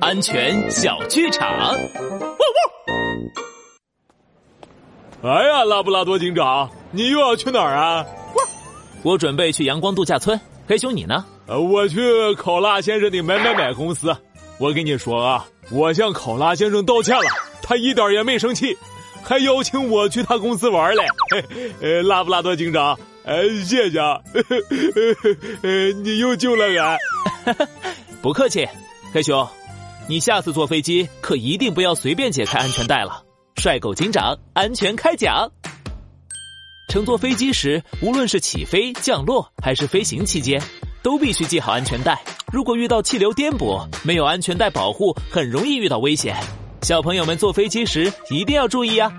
安全小剧场。哎呀，拉布拉多警长，你又要去哪儿啊？我准备去阳光度假村。黑熊，你呢？呃，我去考拉先生的买买买公司。我跟你说啊，我向考拉先生道歉了，他一点也没生气，还邀请我去他公司玩嘞。呃，拉布拉多警长，呃，谢谢，呃，你又救了俺。不客气，黑熊，你下次坐飞机可一定不要随便解开安全带了。帅狗警长，安全开讲。乘坐飞机时，无论是起飞、降落还是飞行期间，都必须系好安全带。如果遇到气流颠簸，没有安全带保护，很容易遇到危险。小朋友们坐飞机时一定要注意啊！